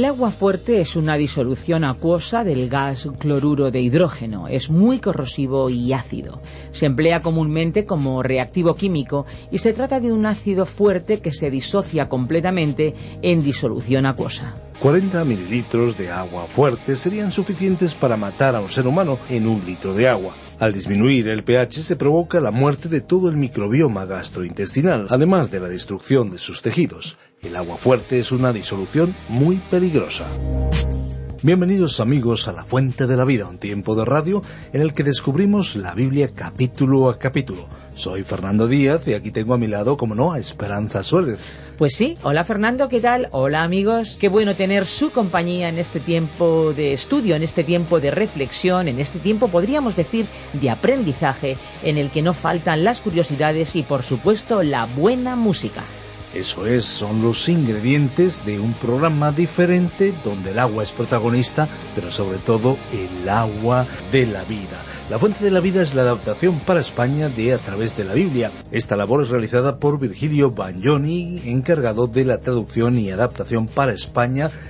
El agua fuerte es una disolución acuosa del gas cloruro de hidrógeno. Es muy corrosivo y ácido. Se emplea comúnmente como reactivo químico y se trata de un ácido fuerte que se disocia completamente en disolución acuosa. 40 mililitros de agua fuerte serían suficientes para matar a un ser humano en un litro de agua. Al disminuir el pH se provoca la muerte de todo el microbioma gastrointestinal, además de la destrucción de sus tejidos. El agua fuerte es una disolución muy peligrosa. Bienvenidos amigos a La Fuente de la Vida, un tiempo de radio en el que descubrimos la Biblia capítulo a capítulo. Soy Fernando Díaz y aquí tengo a mi lado, como no, a Esperanza Suárez. Pues sí, hola Fernando, ¿qué tal? Hola amigos, qué bueno tener su compañía en este tiempo de estudio, en este tiempo de reflexión, en este tiempo podríamos decir de aprendizaje, en el que no faltan las curiosidades y por supuesto la buena música. Eso es, son los ingredientes de un programa diferente donde el agua es protagonista, pero sobre todo el agua de la vida. La Fuente de la Vida es la adaptación para España de A través de la Biblia. Esta labor es realizada por Virgilio Bagnoni, encargado de la traducción y adaptación para España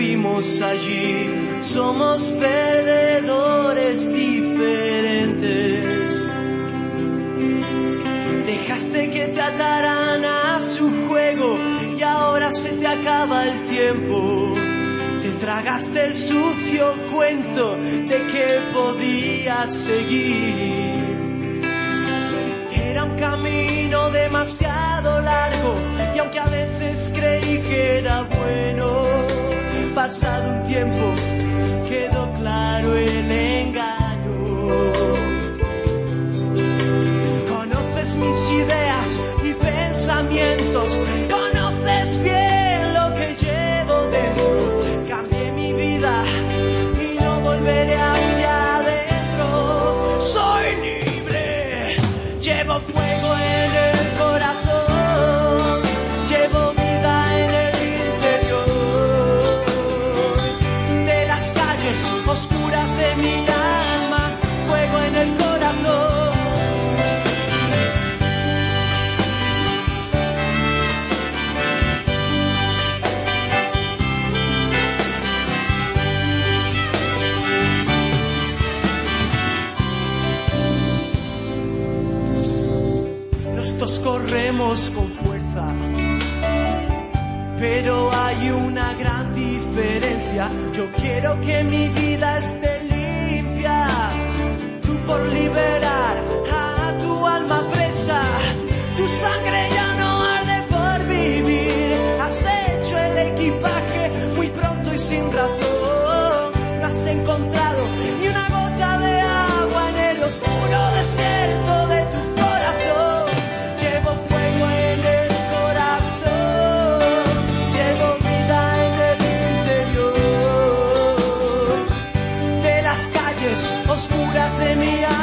Estuvimos allí, somos perdedores diferentes. Dejaste que te ataran a su juego y ahora se te acaba el tiempo. Te tragaste el sucio cuento de que podías seguir. Era un camino demasiado largo y aunque a veces creí que era bueno, pasado un tiempo quedó claro el engaño. Conoces mis ideas y pensamientos, corremos con fuerza, pero hay una gran diferencia. Yo quiero que mi vida esté limpia por liberar a tu alma presa. Tu sangre ya no arde por vivir. Has hecho el equipaje muy pronto y sin razón. semilla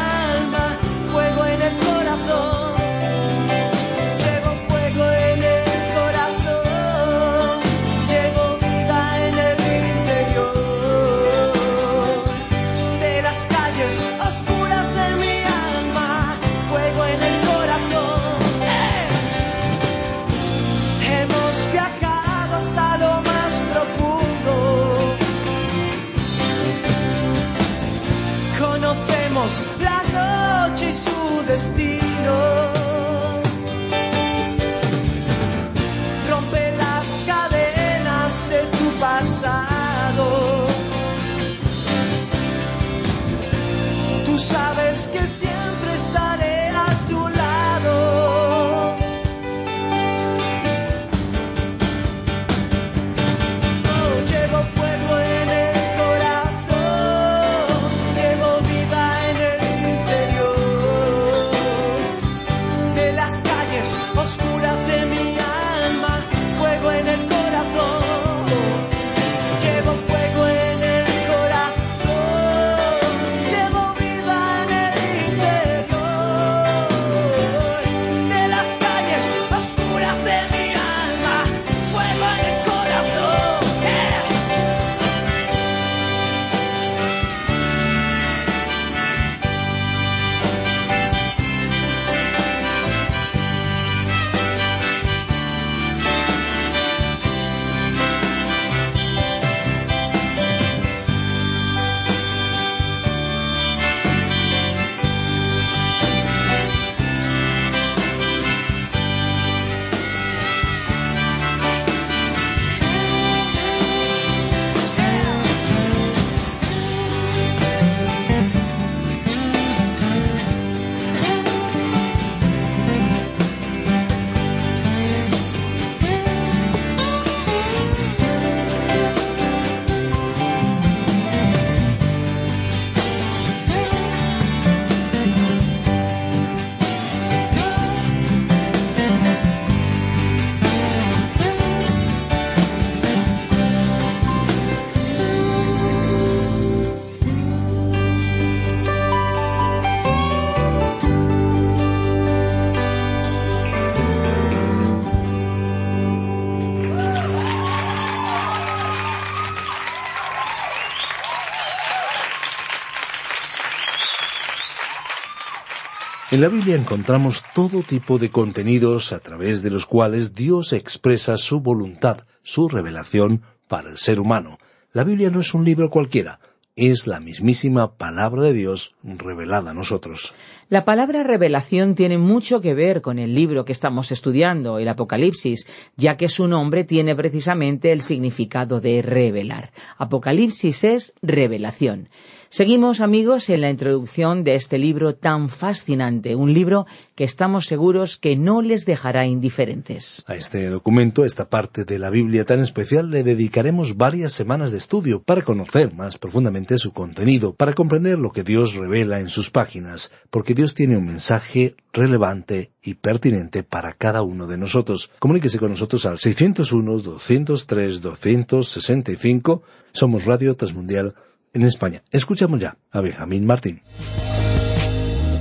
En la Biblia encontramos todo tipo de contenidos a través de los cuales Dios expresa su voluntad, su revelación para el ser humano. La Biblia no es un libro cualquiera, es la mismísima palabra de Dios revelada a nosotros. La palabra revelación tiene mucho que ver con el libro que estamos estudiando, el Apocalipsis, ya que su nombre tiene precisamente el significado de revelar. Apocalipsis es revelación. Seguimos, amigos, en la introducción de este libro tan fascinante, un libro que estamos seguros que no les dejará indiferentes. A este documento, esta parte de la Biblia tan especial, le dedicaremos varias semanas de estudio para conocer más profundamente su contenido, para comprender lo que Dios revela en sus páginas, porque Dios tiene un mensaje relevante y pertinente para cada uno de nosotros. Comuníquese con nosotros al 601-203-265. Somos Radio Transmundial en España. Escuchamos ya a Benjamín Martín.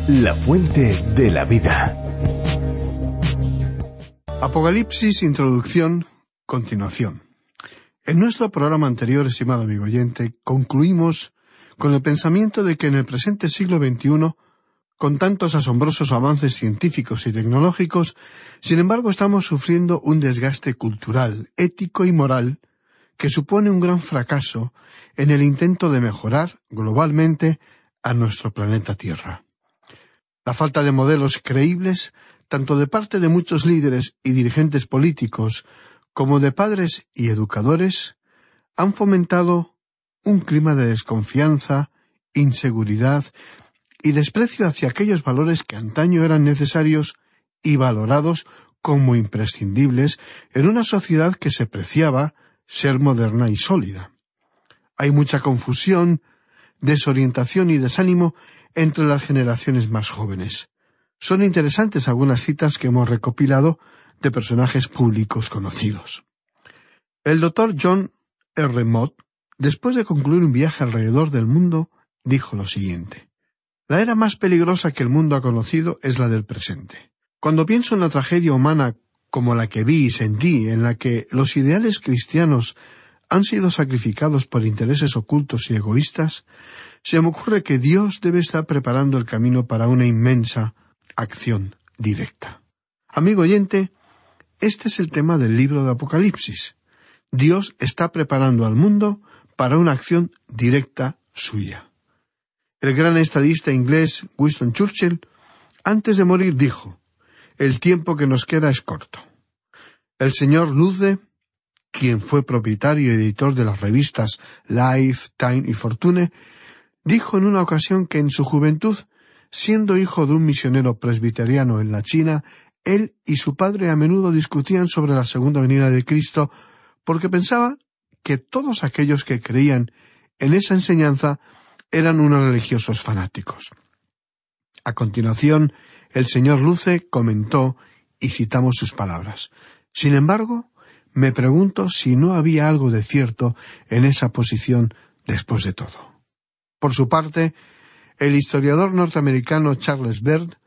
La fuente de la vida. Apocalipsis, introducción, continuación. En nuestro programa anterior, estimado amigo oyente, concluimos con el pensamiento de que en el presente siglo XXI, con tantos asombrosos avances científicos y tecnológicos, sin embargo estamos sufriendo un desgaste cultural, ético y moral que supone un gran fracaso en el intento de mejorar globalmente a nuestro planeta Tierra. La falta de modelos creíbles, tanto de parte de muchos líderes y dirigentes políticos como de padres y educadores, han fomentado un clima de desconfianza, inseguridad y desprecio hacia aquellos valores que antaño eran necesarios y valorados como imprescindibles en una sociedad que se preciaba ser moderna y sólida. Hay mucha confusión, desorientación y desánimo entre las generaciones más jóvenes. Son interesantes algunas citas que hemos recopilado de personajes públicos conocidos. El doctor John R. Mott, después de concluir un viaje alrededor del mundo, dijo lo siguiente La era más peligrosa que el mundo ha conocido es la del presente. Cuando pienso en la tragedia humana como la que vi y sentí, en la que los ideales cristianos han sido sacrificados por intereses ocultos y egoístas, se me ocurre que Dios debe estar preparando el camino para una inmensa acción directa. Amigo oyente, este es el tema del libro de Apocalipsis. Dios está preparando al mundo para una acción directa suya. El gran estadista inglés Winston Churchill, antes de morir, dijo El tiempo que nos queda es corto. El señor Luce, quien fue propietario y editor de las revistas Life, Time y Fortune, dijo en una ocasión que en su juventud, siendo hijo de un misionero presbiteriano en la China, él y su padre a menudo discutían sobre la segunda venida de Cristo porque pensaba que todos aquellos que creían en esa enseñanza eran unos religiosos fanáticos. A continuación, el señor Luce comentó, y citamos sus palabras. Sin embargo, me pregunto si no había algo de cierto en esa posición después de todo. Por su parte, el historiador norteamericano Charles Baird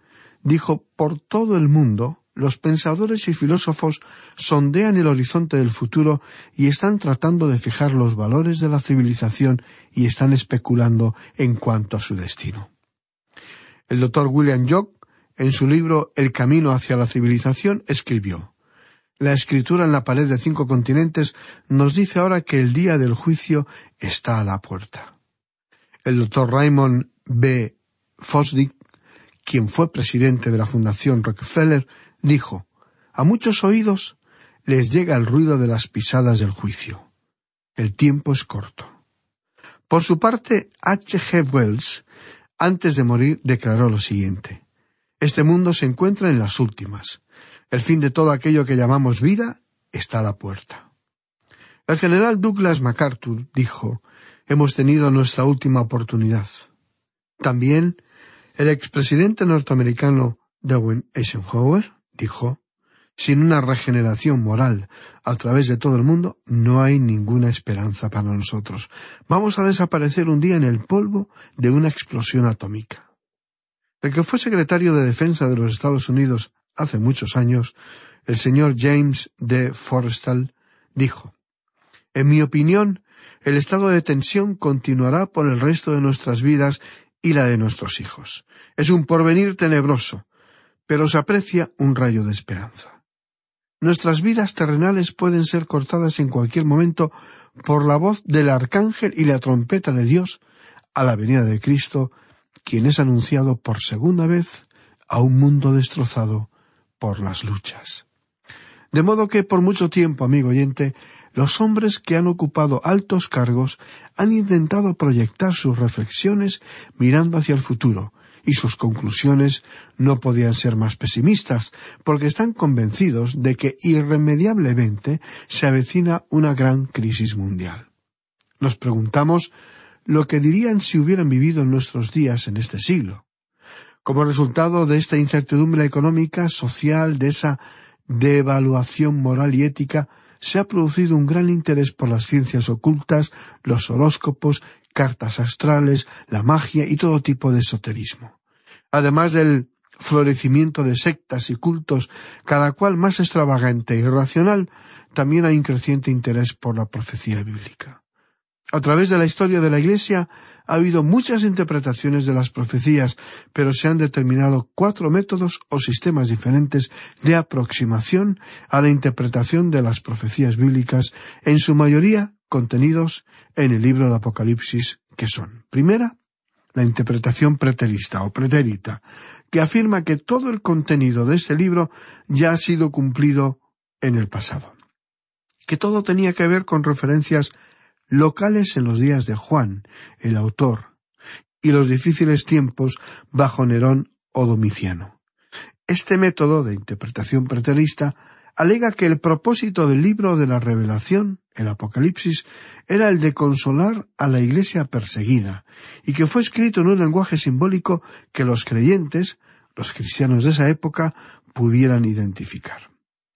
dijo por todo el mundo los pensadores y filósofos sondean el horizonte del futuro y están tratando de fijar los valores de la civilización y están especulando en cuanto a su destino. El doctor William Jock, en su libro El camino hacia la civilización, escribió La escritura en la pared de cinco continentes nos dice ahora que el día del juicio está a la puerta. El doctor Raymond B. Fosdick, quien fue presidente de la Fundación Rockefeller, dijo A muchos oídos les llega el ruido de las pisadas del juicio. El tiempo es corto. Por su parte, H. G. Wells, antes de morir, declaró lo siguiente Este mundo se encuentra en las últimas. El fin de todo aquello que llamamos vida está a la puerta. El general Douglas MacArthur dijo Hemos tenido nuestra última oportunidad. También el expresidente norteamericano Darwin Eisenhower dijo, sin una regeneración moral a través de todo el mundo, no hay ninguna esperanza para nosotros. Vamos a desaparecer un día en el polvo de una explosión atómica. El que fue secretario de Defensa de los Estados Unidos hace muchos años, el señor James D. Forrestal, dijo En mi opinión, el estado de tensión continuará por el resto de nuestras vidas y la de nuestros hijos. Es un porvenir tenebroso, pero se aprecia un rayo de esperanza. Nuestras vidas terrenales pueden ser cortadas en cualquier momento por la voz del arcángel y la trompeta de Dios a la venida de Cristo, quien es anunciado por segunda vez a un mundo destrozado por las luchas. De modo que por mucho tiempo, amigo oyente, los hombres que han ocupado altos cargos han intentado proyectar sus reflexiones mirando hacia el futuro, y sus conclusiones no podían ser más pesimistas, porque están convencidos de que irremediablemente se avecina una gran crisis mundial. Nos preguntamos lo que dirían si hubieran vivido en nuestros días en este siglo. Como resultado de esta incertidumbre económica, social, de esa devaluación moral y ética, se ha producido un gran interés por las ciencias ocultas, los horóscopos, cartas astrales, la magia y todo tipo de esoterismo además del florecimiento de sectas y cultos, cada cual más extravagante y racional, también hay un creciente interés por la profecía bíblica. A través de la historia de la Iglesia ha habido muchas interpretaciones de las profecías, pero se han determinado cuatro métodos o sistemas diferentes de aproximación a la interpretación de las profecías bíblicas, en su mayoría contenidos en el libro de Apocalipsis, que son, primera, la interpretación preterista o pretérita, que afirma que todo el contenido de este libro ya ha sido cumplido en el pasado, que todo tenía que ver con referencias locales en los días de Juan, el autor, y los difíciles tiempos bajo Nerón o Domiciano. Este método de interpretación preterista alega que el propósito del libro de la revelación, el Apocalipsis, era el de consolar a la Iglesia perseguida, y que fue escrito en un lenguaje simbólico que los creyentes, los cristianos de esa época, pudieran identificar.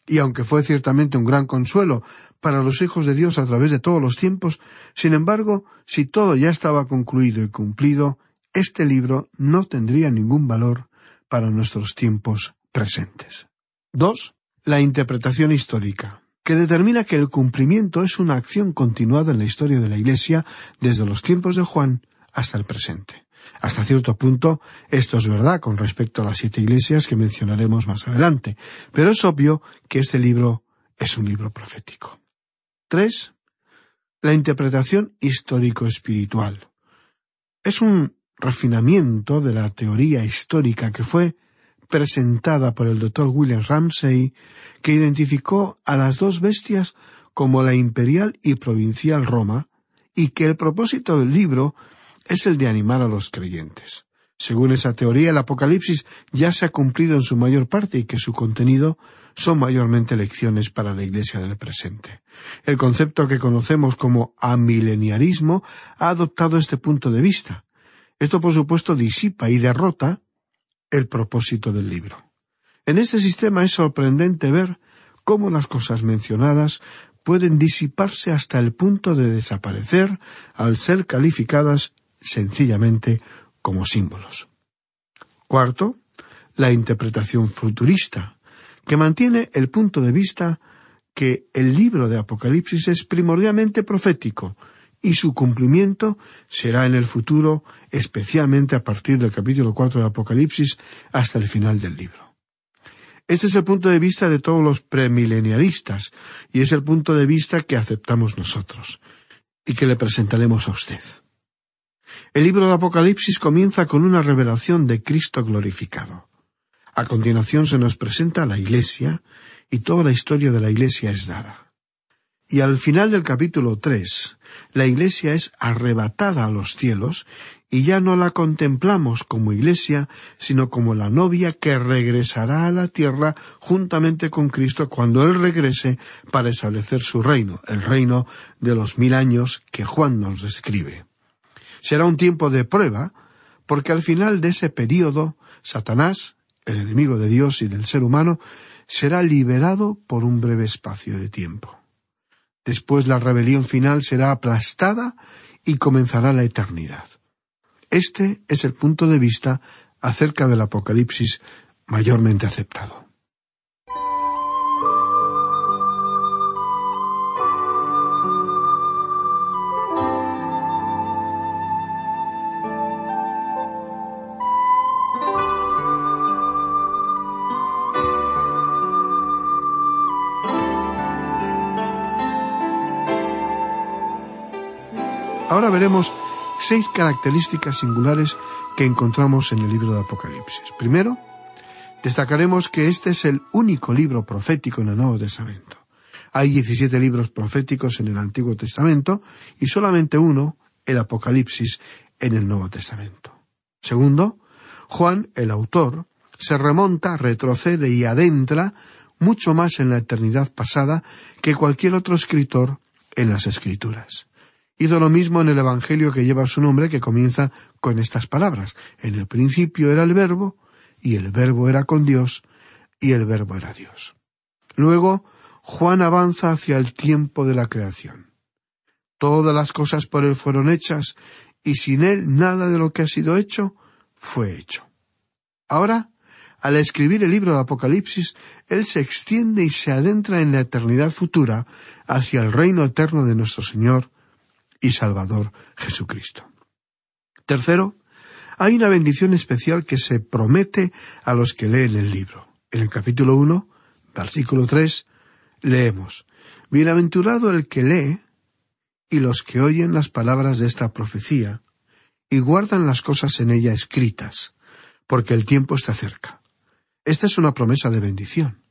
Y aunque fue ciertamente un gran consuelo para los hijos de Dios a través de todos los tiempos, sin embargo, si todo ya estaba concluido y cumplido, este libro no tendría ningún valor para nuestros tiempos presentes. Dos, la interpretación histórica, que determina que el cumplimiento es una acción continuada en la historia de la Iglesia desde los tiempos de Juan hasta el presente. Hasta cierto punto esto es verdad con respecto a las siete iglesias que mencionaremos más adelante, pero es obvio que este libro es un libro profético. Tres, la interpretación histórico-espiritual. Es un refinamiento de la teoría histórica que fue presentada por el doctor William Ramsay, que identificó a las dos bestias como la imperial y provincial Roma, y que el propósito del libro es el de animar a los creyentes. Según esa teoría, el Apocalipsis ya se ha cumplido en su mayor parte y que su contenido son mayormente lecciones para la Iglesia del presente. El concepto que conocemos como amileniarismo ha adoptado este punto de vista. Esto, por supuesto, disipa y derrota el propósito del libro. En este sistema es sorprendente ver cómo las cosas mencionadas pueden disiparse hasta el punto de desaparecer al ser calificadas sencillamente como símbolos. Cuarto, la interpretación futurista, que mantiene el punto de vista que el libro de Apocalipsis es primordialmente profético y su cumplimiento será en el futuro, especialmente a partir del capítulo cuatro de Apocalipsis hasta el final del libro. Este es el punto de vista de todos los premilenialistas y es el punto de vista que aceptamos nosotros y que le presentaremos a usted. El libro de Apocalipsis comienza con una revelación de Cristo glorificado. A continuación se nos presenta la Iglesia y toda la historia de la Iglesia es dada. Y al final del capítulo tres, la Iglesia es arrebatada a los cielos y ya no la contemplamos como Iglesia, sino como la novia que regresará a la tierra juntamente con Cristo cuando Él regrese para establecer su reino, el reino de los mil años que Juan nos describe. Será un tiempo de prueba, porque al final de ese período, Satanás, el enemigo de Dios y del ser humano, será liberado por un breve espacio de tiempo. Después la rebelión final será aplastada y comenzará la eternidad. Este es el punto de vista acerca del Apocalipsis mayormente aceptado. Veremos seis características singulares que encontramos en el libro de Apocalipsis. Primero, destacaremos que este es el único libro profético en el Nuevo Testamento. Hay 17 libros proféticos en el Antiguo Testamento y solamente uno, el Apocalipsis, en el Nuevo Testamento. Segundo, Juan, el autor, se remonta, retrocede y adentra mucho más en la eternidad pasada que cualquier otro escritor en las Escrituras. Hizo lo mismo en el Evangelio que lleva su nombre, que comienza con estas palabras. En el principio era el verbo, y el verbo era con Dios, y el verbo era Dios. Luego, Juan avanza hacia el tiempo de la creación. Todas las cosas por él fueron hechas, y sin él nada de lo que ha sido hecho fue hecho. Ahora, al escribir el libro de Apocalipsis, él se extiende y se adentra en la eternidad futura hacia el reino eterno de nuestro Señor y Salvador Jesucristo. Tercero, hay una bendición especial que se promete a los que leen el libro. En el capítulo 1, versículo 3, leemos, Bienaventurado el que lee y los que oyen las palabras de esta profecía y guardan las cosas en ella escritas, porque el tiempo está cerca. Esta es una promesa de bendición.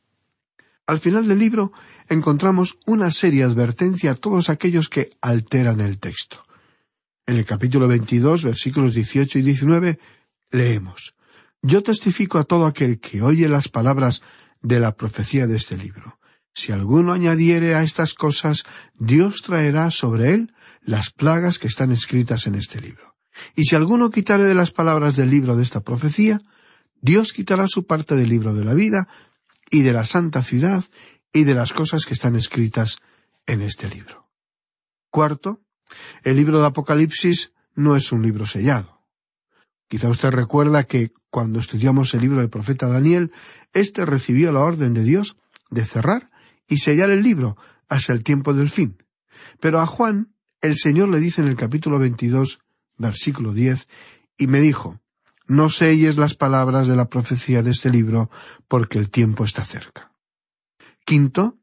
Al final del libro encontramos una seria advertencia a todos aquellos que alteran el texto. En el capítulo 22, versículos 18 y 19, leemos, Yo testifico a todo aquel que oye las palabras de la profecía de este libro. Si alguno añadiere a estas cosas, Dios traerá sobre él las plagas que están escritas en este libro. Y si alguno quitare de las palabras del libro de esta profecía, Dios quitará su parte del libro de la vida y de la santa ciudad y de las cosas que están escritas en este libro. Cuarto, el libro de Apocalipsis no es un libro sellado. Quizá usted recuerda que cuando estudiamos el libro del profeta Daniel, éste recibió la orden de Dios de cerrar y sellar el libro hasta el tiempo del fin. Pero a Juan el Señor le dice en el capítulo 22, versículo 10, y me dijo, no selles las palabras de la profecía de este libro, porque el tiempo está cerca. Quinto,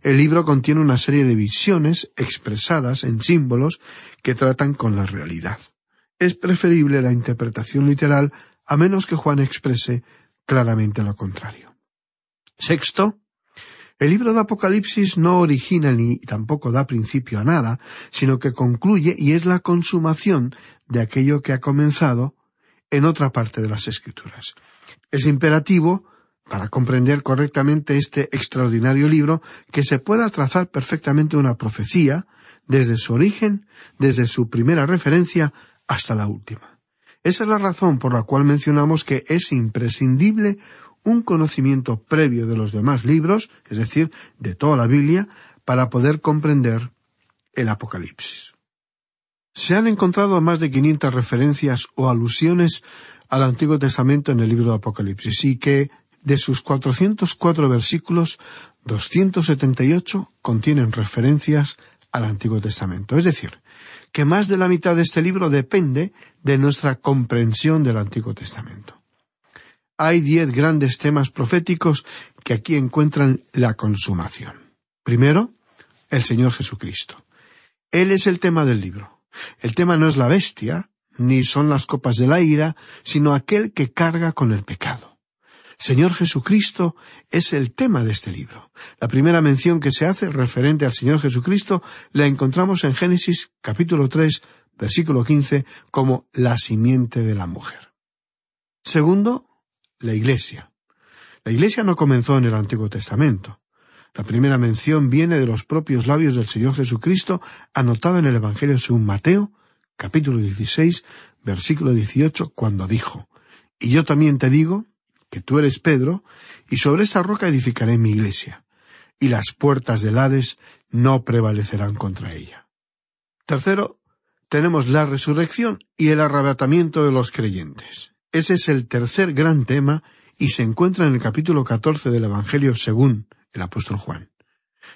el libro contiene una serie de visiones expresadas en símbolos que tratan con la realidad. Es preferible la interpretación literal a menos que Juan exprese claramente lo contrario. Sexto, el libro de Apocalipsis no origina ni tampoco da principio a nada, sino que concluye y es la consumación de aquello que ha comenzado en otra parte de las Escrituras. Es imperativo, para comprender correctamente este extraordinario libro, que se pueda trazar perfectamente una profecía, desde su origen, desde su primera referencia, hasta la última. Esa es la razón por la cual mencionamos que es imprescindible un conocimiento previo de los demás libros, es decir, de toda la Biblia, para poder comprender el Apocalipsis. Se han encontrado más de 500 referencias o alusiones al Antiguo Testamento en el libro de Apocalipsis y que de sus 404 versículos, 278 contienen referencias al Antiguo Testamento. Es decir, que más de la mitad de este libro depende de nuestra comprensión del Antiguo Testamento hay diez grandes temas proféticos que aquí encuentran la consumación. Primero, el Señor Jesucristo. Él es el tema del libro. El tema no es la bestia, ni son las copas de la ira, sino aquel que carga con el pecado. Señor Jesucristo es el tema de este libro. La primera mención que se hace referente al Señor Jesucristo la encontramos en Génesis capítulo 3, versículo 15, como la simiente de la mujer. Segundo, la Iglesia. La Iglesia no comenzó en el Antiguo Testamento. La primera mención viene de los propios labios del Señor Jesucristo, anotada en el Evangelio según Mateo, capítulo 16, versículo 18, cuando dijo, Y yo también te digo que tú eres Pedro, y sobre esta roca edificaré mi iglesia, y las puertas del Hades no prevalecerán contra ella. Tercero, tenemos la resurrección y el arrebatamiento de los creyentes. Ese es el tercer gran tema y se encuentra en el capítulo catorce del Evangelio según el apóstol Juan.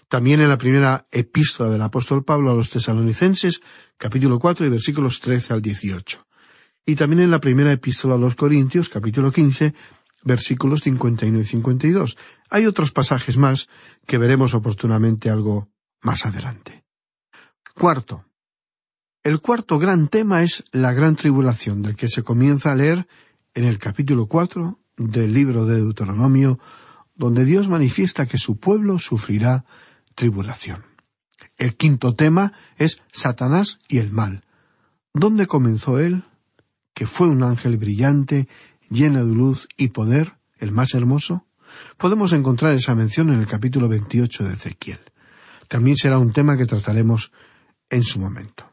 También en la primera epístola del apóstol Pablo a los tesalonicenses, capítulo cuatro y versículos trece al dieciocho. Y también en la primera epístola a los Corintios, capítulo quince, versículos cincuenta y uno y cincuenta y dos. Hay otros pasajes más que veremos oportunamente algo más adelante. Cuarto, el cuarto gran tema es la gran tribulación, del que se comienza a leer en el capítulo cuatro del libro de Deuteronomio, donde Dios manifiesta que su pueblo sufrirá tribulación. El quinto tema es Satanás y el mal. ¿Dónde comenzó él? Que fue un ángel brillante, lleno de luz y poder, el más hermoso. Podemos encontrar esa mención en el capítulo 28 de Ezequiel. También será un tema que trataremos en su momento.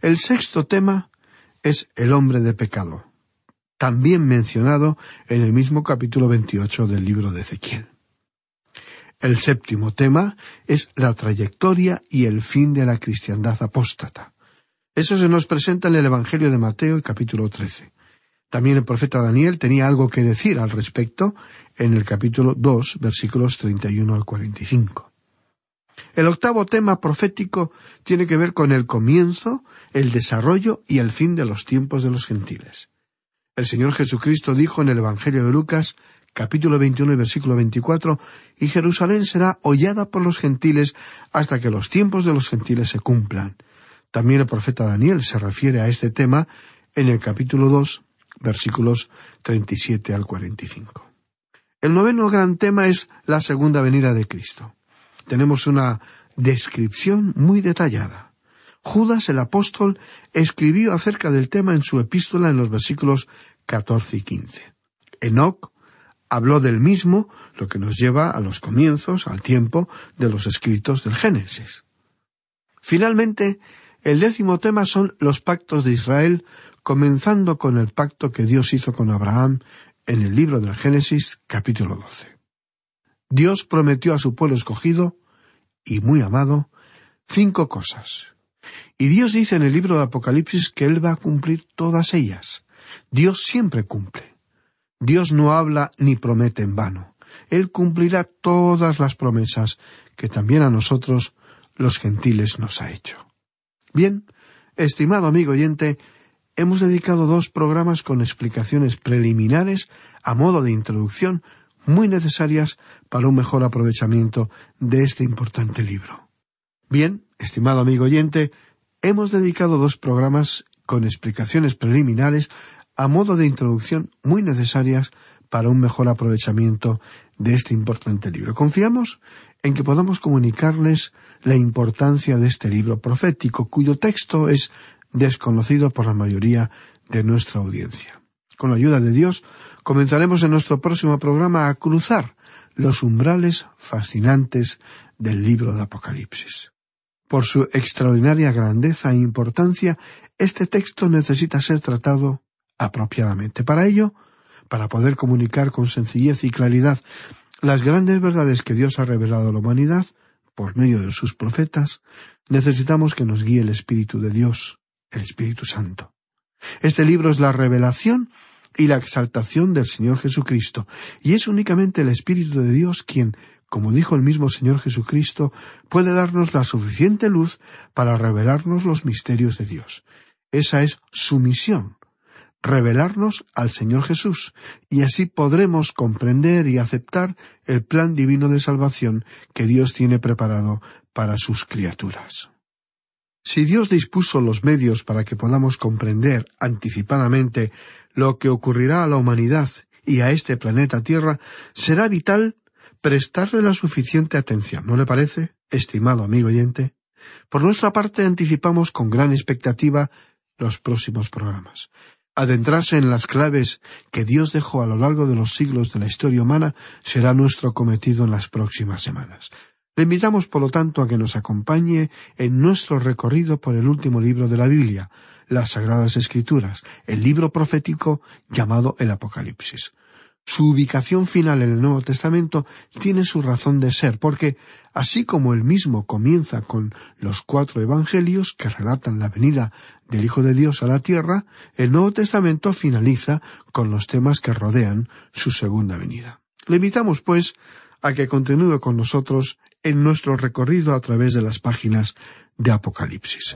El sexto tema es el hombre de pecado, también mencionado en el mismo capítulo 28 del libro de Ezequiel. El séptimo tema es la trayectoria y el fin de la cristiandad apóstata. Eso se nos presenta en el Evangelio de Mateo, capítulo 13. También el profeta Daniel tenía algo que decir al respecto en el capítulo 2, versículos 31 al 45. El octavo tema profético tiene que ver con el comienzo, el desarrollo y el fin de los tiempos de los gentiles. El Señor Jesucristo dijo en el Evangelio de Lucas, capítulo 21 y versículo 24, y Jerusalén será hollada por los gentiles hasta que los tiempos de los gentiles se cumplan. También el profeta Daniel se refiere a este tema en el capítulo 2, versículos 37 al 45. El noveno gran tema es la segunda venida de Cristo tenemos una descripción muy detallada. Judas el apóstol escribió acerca del tema en su epístola en los versículos 14 y 15. Enoc habló del mismo, lo que nos lleva a los comienzos, al tiempo de los escritos del Génesis. Finalmente, el décimo tema son los pactos de Israel, comenzando con el pacto que Dios hizo con Abraham en el libro del Génesis capítulo 12. Dios prometió a su pueblo escogido y muy amado cinco cosas. Y Dios dice en el libro de Apocalipsis que Él va a cumplir todas ellas. Dios siempre cumple. Dios no habla ni promete en vano. Él cumplirá todas las promesas que también a nosotros los gentiles nos ha hecho. Bien, estimado amigo oyente, hemos dedicado dos programas con explicaciones preliminares a modo de introducción muy necesarias para un mejor aprovechamiento de este importante libro. Bien, estimado amigo oyente, hemos dedicado dos programas con explicaciones preliminares a modo de introducción muy necesarias para un mejor aprovechamiento de este importante libro. Confiamos en que podamos comunicarles la importancia de este libro profético, cuyo texto es desconocido por la mayoría de nuestra audiencia. Con la ayuda de Dios, comenzaremos en nuestro próximo programa a cruzar los umbrales fascinantes del libro de Apocalipsis. Por su extraordinaria grandeza e importancia, este texto necesita ser tratado apropiadamente. Para ello, para poder comunicar con sencillez y claridad las grandes verdades que Dios ha revelado a la humanidad por medio de sus profetas, necesitamos que nos guíe el Espíritu de Dios, el Espíritu Santo. Este libro es la revelación y la exaltación del Señor Jesucristo, y es únicamente el Espíritu de Dios quien, como dijo el mismo Señor Jesucristo, puede darnos la suficiente luz para revelarnos los misterios de Dios. Esa es su misión, revelarnos al Señor Jesús, y así podremos comprender y aceptar el plan divino de salvación que Dios tiene preparado para sus criaturas. Si Dios dispuso los medios para que podamos comprender anticipadamente lo que ocurrirá a la humanidad y a este planeta Tierra, será vital prestarle la suficiente atención, ¿no le parece, estimado amigo oyente? Por nuestra parte anticipamos con gran expectativa los próximos programas. Adentrarse en las claves que Dios dejó a lo largo de los siglos de la historia humana será nuestro cometido en las próximas semanas. Le invitamos, por lo tanto, a que nos acompañe en nuestro recorrido por el último libro de la Biblia, las Sagradas Escrituras, el libro profético llamado el Apocalipsis. Su ubicación final en el Nuevo Testamento tiene su razón de ser, porque así como el mismo comienza con los cuatro evangelios que relatan la venida del Hijo de Dios a la tierra, el Nuevo Testamento finaliza con los temas que rodean su segunda venida. Le invitamos, pues, a que continúe con nosotros en nuestro recorrido a través de las páginas de Apocalipsis.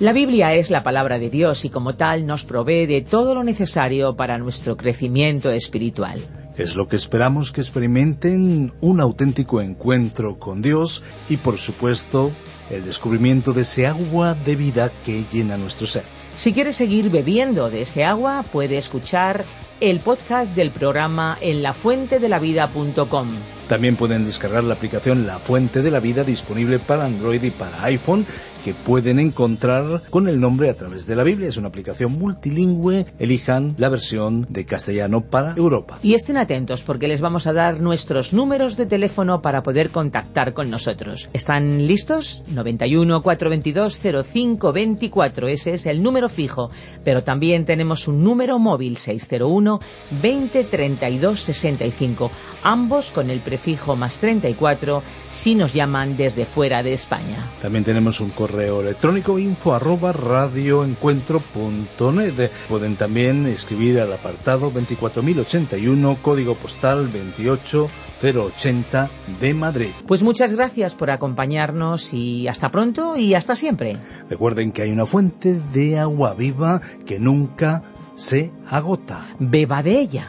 La Biblia es la palabra de Dios y como tal nos provee de todo lo necesario para nuestro crecimiento espiritual. Es lo que esperamos que experimenten un auténtico encuentro con Dios y por supuesto el descubrimiento de ese agua de vida que llena nuestro ser. Si quieres seguir bebiendo de ese agua, puede escuchar el podcast del programa en lafuentedelavida.com. También pueden descargar la aplicación La Fuente de la Vida disponible para Android y para iPhone que pueden encontrar con el nombre a través de la Biblia. Es una aplicación multilingüe. Elijan la versión de castellano para Europa. Y estén atentos porque les vamos a dar nuestros números de teléfono para poder contactar con nosotros. ¿Están listos? 91 422 0524. Ese es el número fijo. Pero también tenemos un número móvil 601 20 32 65. Ambos con el prefijo más 34 si nos llaman desde fuera de España. También tenemos un correo electrónico info arroba radioencuentro.net. Pueden también escribir al apartado 24081, código postal 28080 de Madrid. Pues muchas gracias por acompañarnos y hasta pronto y hasta siempre. Recuerden que hay una fuente de agua viva que nunca se agota. Beba de ella.